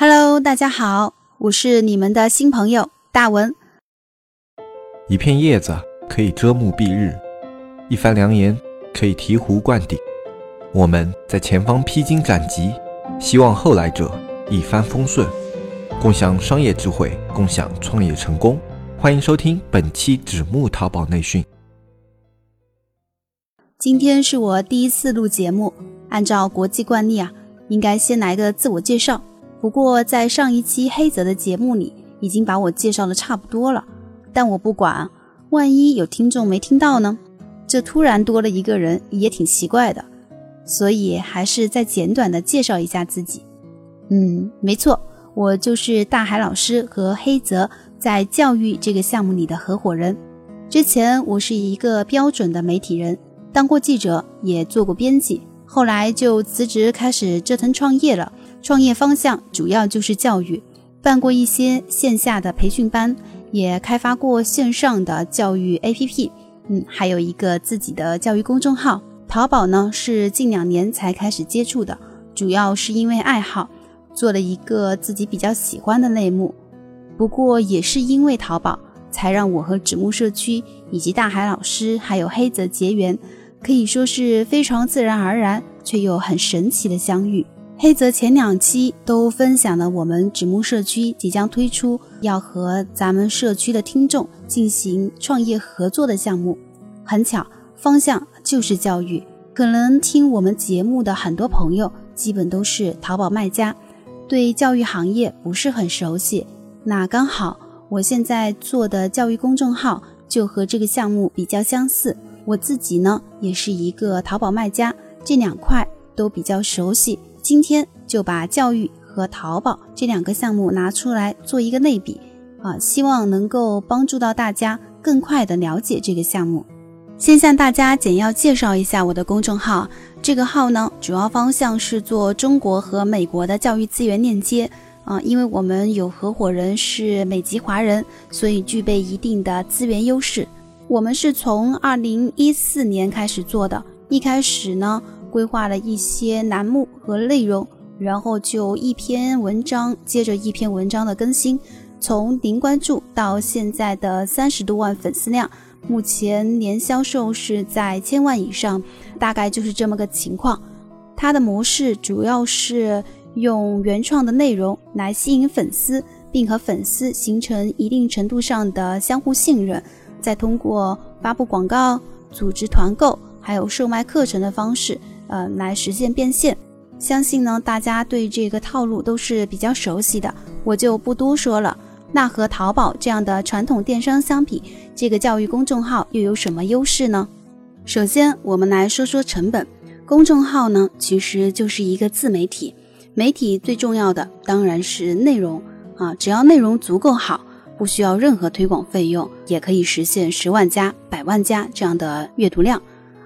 Hello，大家好，我是你们的新朋友大文。一片叶子可以遮目蔽日，一番良言可以醍醐灌顶。我们在前方披荆斩棘，希望后来者一帆风顺，共享商业智慧，共享创业成功。欢迎收听本期纸木淘宝内训。今天是我第一次录节目，按照国际惯例啊，应该先来个自我介绍。不过在上一期黑泽的节目里，已经把我介绍的差不多了。但我不管，万一有听众没听到呢？这突然多了一个人，也挺奇怪的。所以还是再简短的介绍一下自己。嗯，没错，我就是大海老师和黑泽在教育这个项目里的合伙人。之前我是一个标准的媒体人，当过记者，也做过编辑，后来就辞职开始折腾创业了。创业方向主要就是教育，办过一些线下的培训班，也开发过线上的教育 APP，嗯，还有一个自己的教育公众号。淘宝呢是近两年才开始接触的，主要是因为爱好，做了一个自己比较喜欢的类目。不过也是因为淘宝，才让我和纸木社区以及大海老师还有黑泽结缘，可以说是非常自然而然却又很神奇的相遇。黑泽前两期都分享了我们纸木社区即将推出要和咱们社区的听众进行创业合作的项目，很巧，方向就是教育。可能听我们节目的很多朋友基本都是淘宝卖家，对教育行业不是很熟悉。那刚好我现在做的教育公众号就和这个项目比较相似。我自己呢也是一个淘宝卖家，这两块都比较熟悉。今天就把教育和淘宝这两个项目拿出来做一个类比啊，希望能够帮助到大家更快的了解这个项目。先向大家简要介绍一下我的公众号，这个号呢主要方向是做中国和美国的教育资源链接啊，因为我们有合伙人是美籍华人，所以具备一定的资源优势。我们是从二零一四年开始做的，一开始呢。规划了一些栏目和内容，然后就一篇文章接着一篇文章的更新，从零关注到现在的三十多万粉丝量，目前年销售是在千万以上，大概就是这么个情况。它的模式主要是用原创的内容来吸引粉丝，并和粉丝形成一定程度上的相互信任，再通过发布广告、组织团购，还有售卖课程的方式。呃，来实现变现，相信呢，大家对这个套路都是比较熟悉的，我就不多说了。那和淘宝这样的传统电商相比，这个教育公众号又有什么优势呢？首先，我们来说说成本。公众号呢，其实就是一个自媒体，媒体最重要的当然是内容啊，只要内容足够好，不需要任何推广费用，也可以实现十万加、百万加这样的阅读量。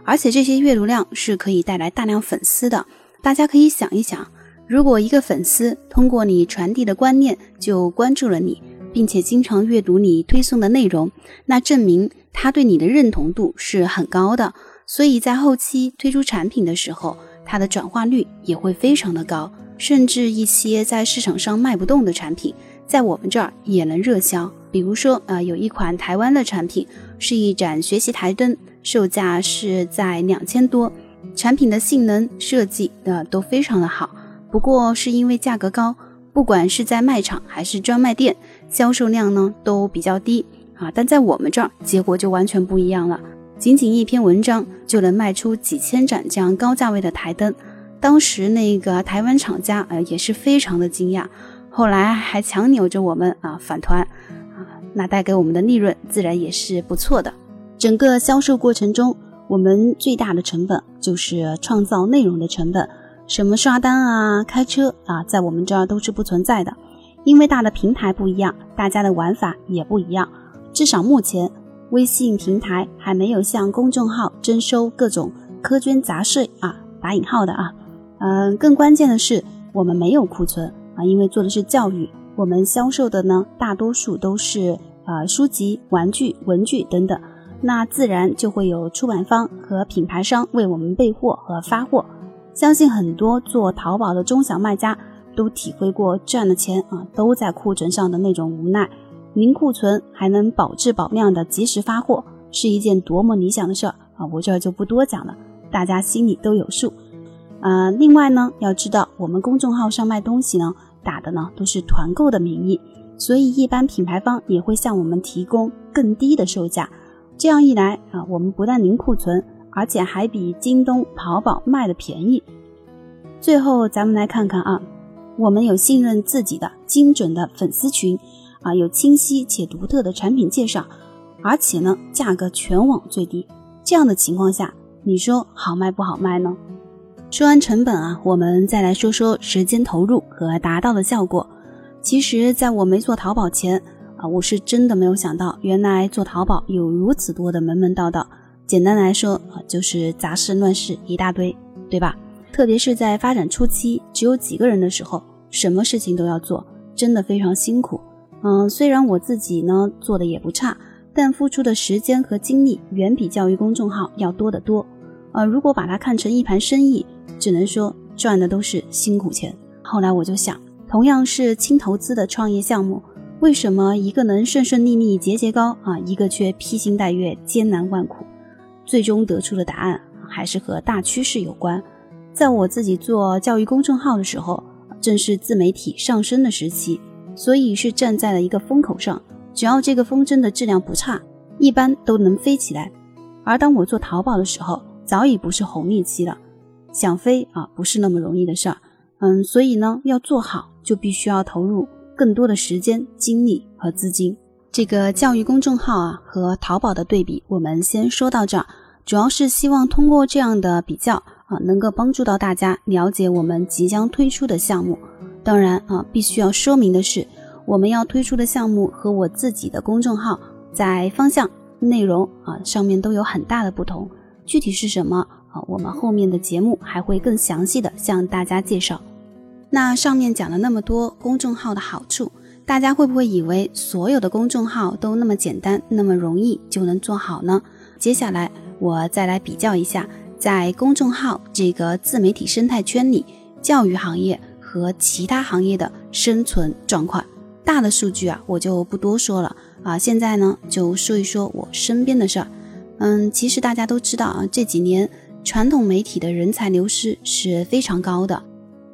而且这些阅读量是可以带来大量粉丝的。大家可以想一想，如果一个粉丝通过你传递的观念就关注了你，并且经常阅读你推送的内容，那证明他对你的认同度是很高的。所以在后期推出产品的时候，它的转化率也会非常的高。甚至一些在市场上卖不动的产品，在我们这儿也能热销。比如说，呃，有一款台湾的产品是一盏学习台灯。售价是在两千多，产品的性能设计的都非常的好，不过是因为价格高，不管是在卖场还是专卖店，销售量呢都比较低啊。但在我们这儿，结果就完全不一样了，仅仅一篇文章就能卖出几千盏这样高价位的台灯。当时那个台湾厂家呃也是非常的惊讶，后来还强扭着我们啊返团啊，那带给我们的利润自然也是不错的。整个销售过程中，我们最大的成本就是创造内容的成本。什么刷单啊、开车啊，在我们这儿都是不存在的，因为大的平台不一样，大家的玩法也不一样。至少目前，微信平台还没有向公众号征收各种苛捐杂税啊，打引号的啊。嗯，更关键的是，我们没有库存啊，因为做的是教育，我们销售的呢，大多数都是呃书籍、玩具、文具等等。那自然就会有出版方和品牌商为我们备货和发货。相信很多做淘宝的中小卖家都体会过赚的钱啊都在库存上的那种无奈。零库存还能保质保量的及时发货，是一件多么理想的事儿啊！我这就不多讲了，大家心里都有数。呃，另外呢，要知道我们公众号上卖东西呢，打的呢都是团购的名义，所以一般品牌方也会向我们提供更低的售价。这样一来啊，我们不但零库存，而且还比京东、淘宝卖的便宜。最后，咱们来看看啊，我们有信任自己的精准的粉丝群。啊，有清晰且独特的产品介绍，而且呢，价格全网最低。这样的情况下，你说好卖不好卖呢？说完成本啊，我们再来说说时间投入和达到的效果。其实，在我没做淘宝前啊，我是真的没有想到，原来做淘宝有如此多的门门道道。简单来说啊，就是杂事乱事一大堆，对吧？特别是在发展初期，只有几个人的时候，什么事情都要做，真的非常辛苦。嗯，虽然我自己呢做的也不差，但付出的时间和精力远比教育公众号要多得多。呃，如果把它看成一盘生意，只能说赚的都是辛苦钱。后来我就想，同样是轻投资的创业项目，为什么一个能顺顺利利、节节高啊，一个却披星戴月、艰难万苦？最终得出的答案还是和大趋势有关。在我自己做教育公众号的时候，正是自媒体上升的时期。所以是站在了一个风口上，只要这个风筝的质量不差，一般都能飞起来。而当我做淘宝的时候，早已不是红利期了，想飞啊不是那么容易的事儿。嗯，所以呢，要做好就必须要投入更多的时间、精力和资金。这个教育公众号啊和淘宝的对比，我们先说到这儿，主要是希望通过这样的比较啊，能够帮助到大家了解我们即将推出的项目。当然啊，必须要说明的是，我们要推出的项目和我自己的公众号在方向、内容啊上面都有很大的不同。具体是什么啊？我们后面的节目还会更详细的向大家介绍。那上面讲了那么多公众号的好处，大家会不会以为所有的公众号都那么简单、那么容易就能做好呢？接下来我再来比较一下，在公众号这个自媒体生态圈里，教育行业。和其他行业的生存状况，大的数据啊，我就不多说了啊。现在呢，就说一说我身边的事儿。嗯，其实大家都知道啊，这几年传统媒体的人才流失是非常高的，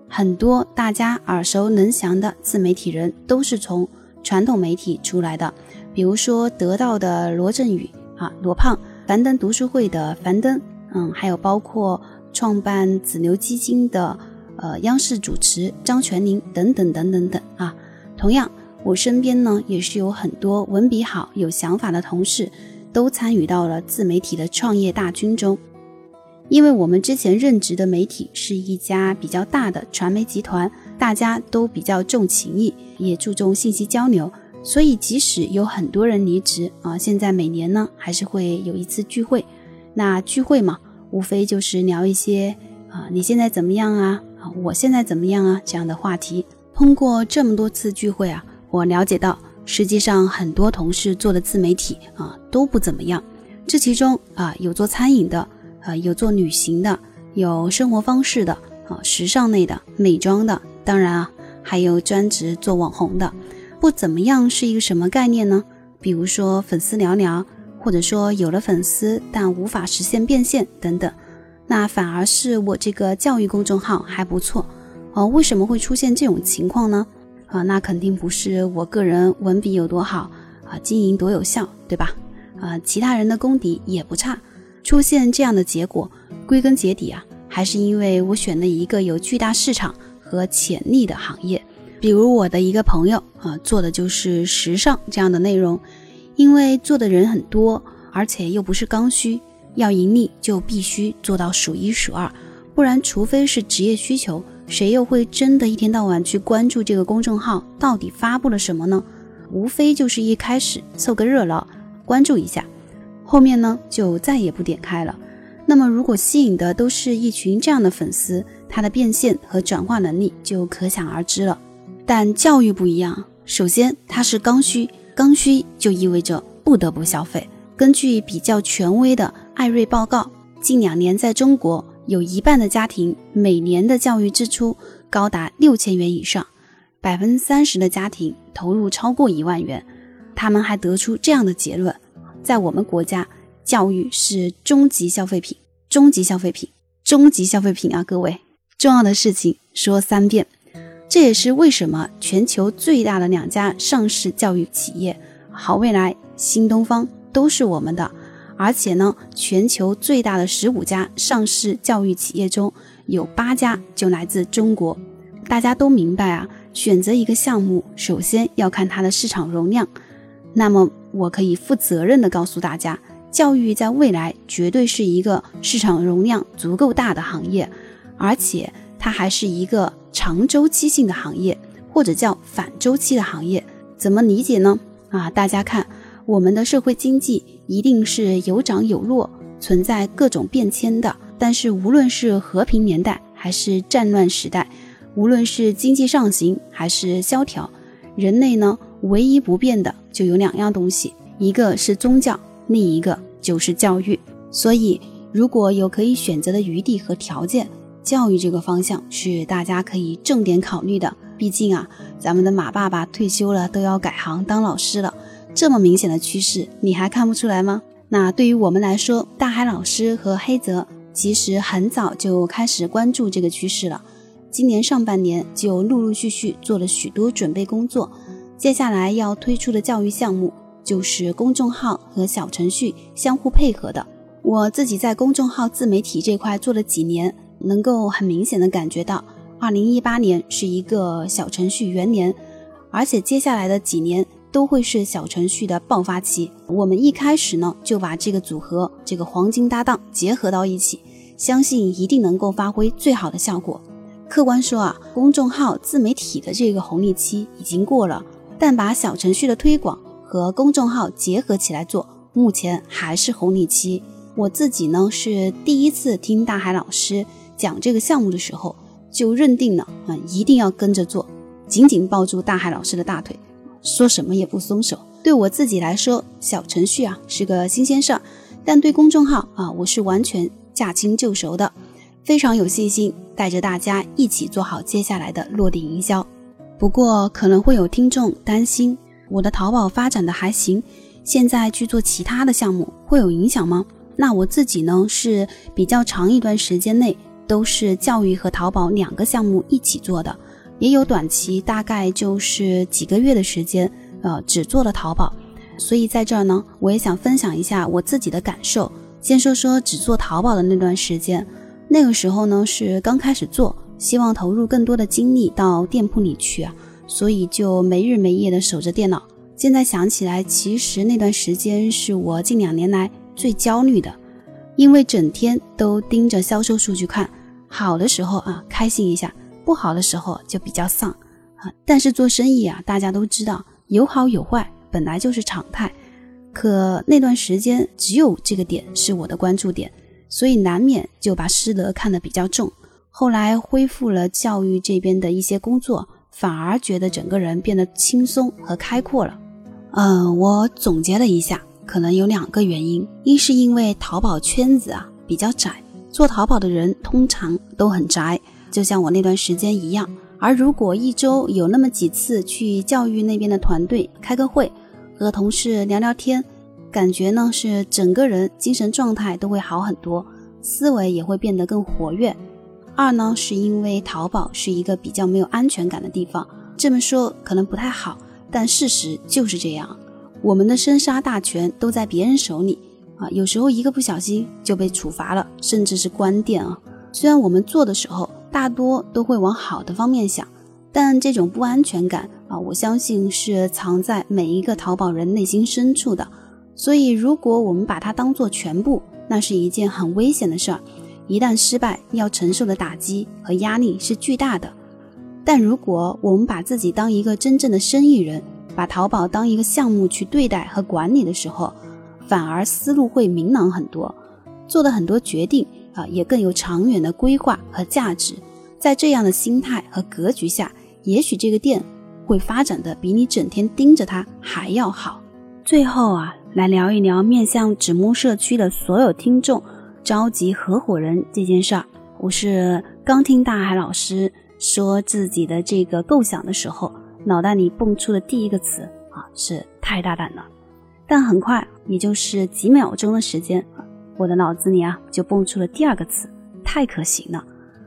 很多大家耳熟能详的自媒体人都是从传统媒体出来的，比如说得到的罗振宇啊，罗胖；樊登读书会的樊登，嗯，还有包括创办子牛基金的。呃，央视主持张泉灵等等等等等啊。同样，我身边呢也是有很多文笔好、有想法的同事，都参与到了自媒体的创业大军中。因为我们之前任职的媒体是一家比较大的传媒集团，大家都比较重情义，也注重信息交流，所以即使有很多人离职啊，现在每年呢还是会有一次聚会。那聚会嘛，无非就是聊一些啊，你现在怎么样啊？啊，我现在怎么样啊？这样的话题，通过这么多次聚会啊，我了解到，实际上很多同事做的自媒体啊都不怎么样。这其中啊，有做餐饮的，啊有做旅行的，有生活方式的，啊时尚类的，美妆的，当然啊还有专职做网红的。不怎么样是一个什么概念呢？比如说粉丝寥寥，或者说有了粉丝但无法实现变现等等。那反而是我这个教育公众号还不错，哦，为什么会出现这种情况呢？啊，那肯定不是我个人文笔有多好啊，经营多有效，对吧？啊，其他人的功底也不差，出现这样的结果，归根结底啊，还是因为我选了一个有巨大市场和潜力的行业，比如我的一个朋友啊，做的就是时尚这样的内容，因为做的人很多，而且又不是刚需。要盈利就必须做到数一数二，不然除非是职业需求，谁又会真的一天到晚去关注这个公众号到底发布了什么呢？无非就是一开始凑个热闹，关注一下，后面呢就再也不点开了。那么如果吸引的都是一群这样的粉丝，他的变现和转化能力就可想而知了。但教育不一样，首先它是刚需，刚需就意味着不得不消费。根据比较权威的。艾瑞报告，近两年在中国有一半的家庭每年的教育支出高达六千元以上，百分之三十的家庭投入超过一万元。他们还得出这样的结论：在我们国家，教育是终极消费品，终极消费品，终极消费品啊！各位，重要的事情说三遍。这也是为什么全球最大的两家上市教育企业好未来、新东方都是我们的，而且呢，全球最大的十五家上市教育企业中有八家就来自中国。大家都明白啊，选择一个项目，首先要看它的市场容量。那么，我可以负责任的告诉大家，教育在未来绝对是一个市场容量足够大的行业，而且它还是一个长周期性的行业，或者叫反周期的行业。怎么理解呢？啊，大家看，我们的社会经济一定是有涨有落，存在各种变迁的。但是，无论是和平年代还是战乱时代，无论是经济上行还是萧条，人类呢？唯一不变的就有两样东西，一个是宗教，另一个就是教育。所以，如果有可以选择的余地和条件，教育这个方向是大家可以重点考虑的。毕竟啊，咱们的马爸爸退休了，都要改行当老师了，这么明显的趋势，你还看不出来吗？那对于我们来说，大海老师和黑泽其实很早就开始关注这个趋势了，今年上半年就陆陆续续做了许多准备工作。接下来要推出的教育项目就是公众号和小程序相互配合的。我自己在公众号自媒体这块做了几年，能够很明显的感觉到，二零一八年是一个小程序元年，而且接下来的几年都会是小程序的爆发期。我们一开始呢就把这个组合这个黄金搭档结合到一起，相信一定能够发挥最好的效果。客观说啊，公众号自媒体的这个红利期已经过了。但把小程序的推广和公众号结合起来做，目前还是红利期。我自己呢是第一次听大海老师讲这个项目的时候，就认定了啊，一定要跟着做，紧紧抱住大海老师的大腿，说什么也不松手。对我自己来说，小程序啊是个新鲜事儿，但对公众号啊，我是完全驾轻就熟的，非常有信心，带着大家一起做好接下来的落地营销。不过可能会有听众担心，我的淘宝发展的还行，现在去做其他的项目会有影响吗？那我自己呢是比较长一段时间内都是教育和淘宝两个项目一起做的，也有短期大概就是几个月的时间，呃，只做了淘宝。所以在这儿呢，我也想分享一下我自己的感受。先说说只做淘宝的那段时间，那个时候呢是刚开始做。希望投入更多的精力到店铺里去啊，所以就没日没夜的守着电脑。现在想起来，其实那段时间是我近两年来最焦虑的，因为整天都盯着销售数据看，好的时候啊开心一下，不好的时候就比较丧啊。但是做生意啊，大家都知道有好有坏，本来就是常态。可那段时间只有这个点是我的关注点，所以难免就把师德看得比较重。后来恢复了教育这边的一些工作，反而觉得整个人变得轻松和开阔了。嗯，我总结了一下，可能有两个原因：一是因为淘宝圈子啊比较窄，做淘宝的人通常都很宅，就像我那段时间一样。而如果一周有那么几次去教育那边的团队开个会，和同事聊聊天，感觉呢是整个人精神状态都会好很多，思维也会变得更活跃。二呢，是因为淘宝是一个比较没有安全感的地方。这么说可能不太好，但事实就是这样。我们的生杀大权都在别人手里啊，有时候一个不小心就被处罚了，甚至是关店啊。虽然我们做的时候大多都会往好的方面想，但这种不安全感啊，我相信是藏在每一个淘宝人内心深处的。所以，如果我们把它当做全部，那是一件很危险的事儿。一旦失败，要承受的打击和压力是巨大的。但如果我们把自己当一个真正的生意人，把淘宝当一个项目去对待和管理的时候，反而思路会明朗很多，做的很多决定啊也更有长远的规划和价值。在这样的心态和格局下，也许这个店会发展的比你整天盯着它还要好。最后啊，来聊一聊面向纸木社区的所有听众。召集合伙人这件事儿，我是刚听大海老师说自己的这个构想的时候，脑袋里蹦出的第一个词啊是太大胆了。但很快，也就是几秒钟的时间，我的脑子里啊就蹦出了第二个词，太可行了。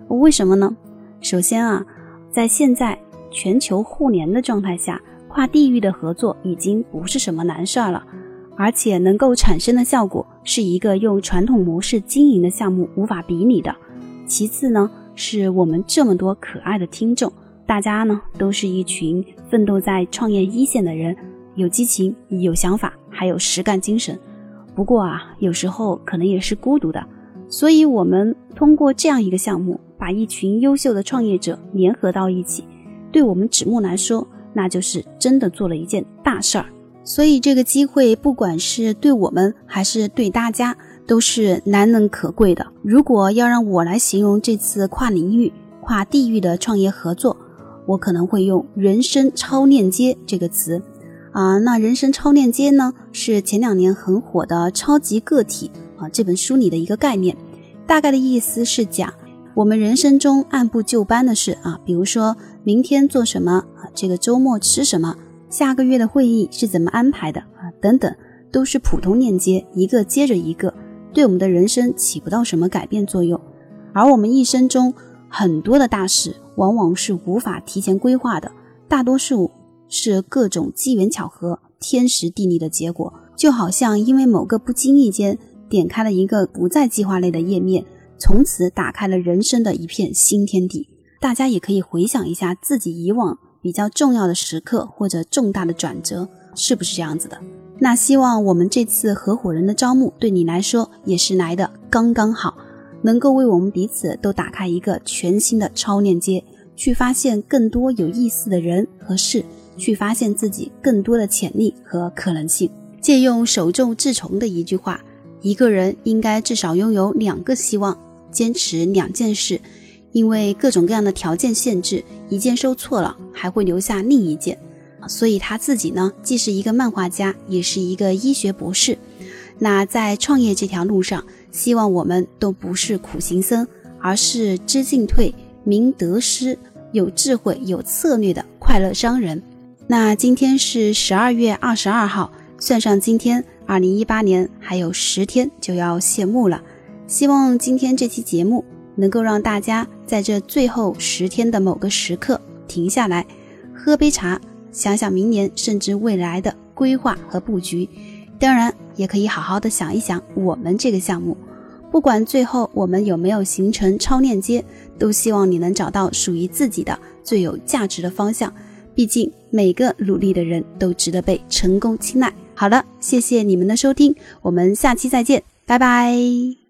为什么呢？首先啊，在现在全球互联的状态下，跨地域的合作已经不是什么难事儿了，而且能够产生的效果是一个用传统模式经营的项目无法比拟的。其次呢，是我们这么多可爱的听众，大家呢都是一群奋斗在创业一线的人，有激情，有想法，还有实干精神。不过啊，有时候可能也是孤独的，所以我们通过这样一个项目，把一群优秀的创业者联合到一起，对我们纸木来说，那就是真的做了一件大事儿。所以这个机会，不管是对我们还是对大家，都是难能可贵的。如果要让我来形容这次跨领域、跨地域的创业合作，我可能会用“人生超链接”这个词。啊，那人生超链接呢，是前两年很火的《超级个体》啊这本书里的一个概念。大概的意思是讲，我们人生中按部就班的事啊，比如说明天做什么啊，这个周末吃什么，下个月的会议是怎么安排的啊，等等，都是普通链接，一个接着一个，对我们的人生起不到什么改变作用。而我们一生中很多的大事，往往是无法提前规划的，大多数。是各种机缘巧合、天时地利的结果，就好像因为某个不经意间点开了一个不在计划内的页面，从此打开了人生的一片新天地。大家也可以回想一下自己以往比较重要的时刻或者重大的转折，是不是这样子的？那希望我们这次合伙人的招募对你来说也是来的刚刚好，能够为我们彼此都打开一个全新的超链接，去发现更多有意思的人和事。去发现自己更多的潜力和可能性。借用首重治虫的一句话：“一个人应该至少拥有两个希望，坚持两件事，因为各种各样的条件限制，一件收错了，还会留下另一件。”所以他自己呢，既是一个漫画家，也是一个医学博士。那在创业这条路上，希望我们都不是苦行僧，而是知进退、明得失、有智慧、有策略的快乐商人。那今天是十二月二十二号，算上今天，二零一八年还有十天就要谢幕了。希望今天这期节目能够让大家在这最后十天的某个时刻停下来，喝杯茶，想想明年甚至未来的规划和布局。当然，也可以好好的想一想我们这个项目。不管最后我们有没有形成超链接，都希望你能找到属于自己的最有价值的方向。毕竟每个努力的人都值得被成功青睐。好了，谢谢你们的收听，我们下期再见，拜拜。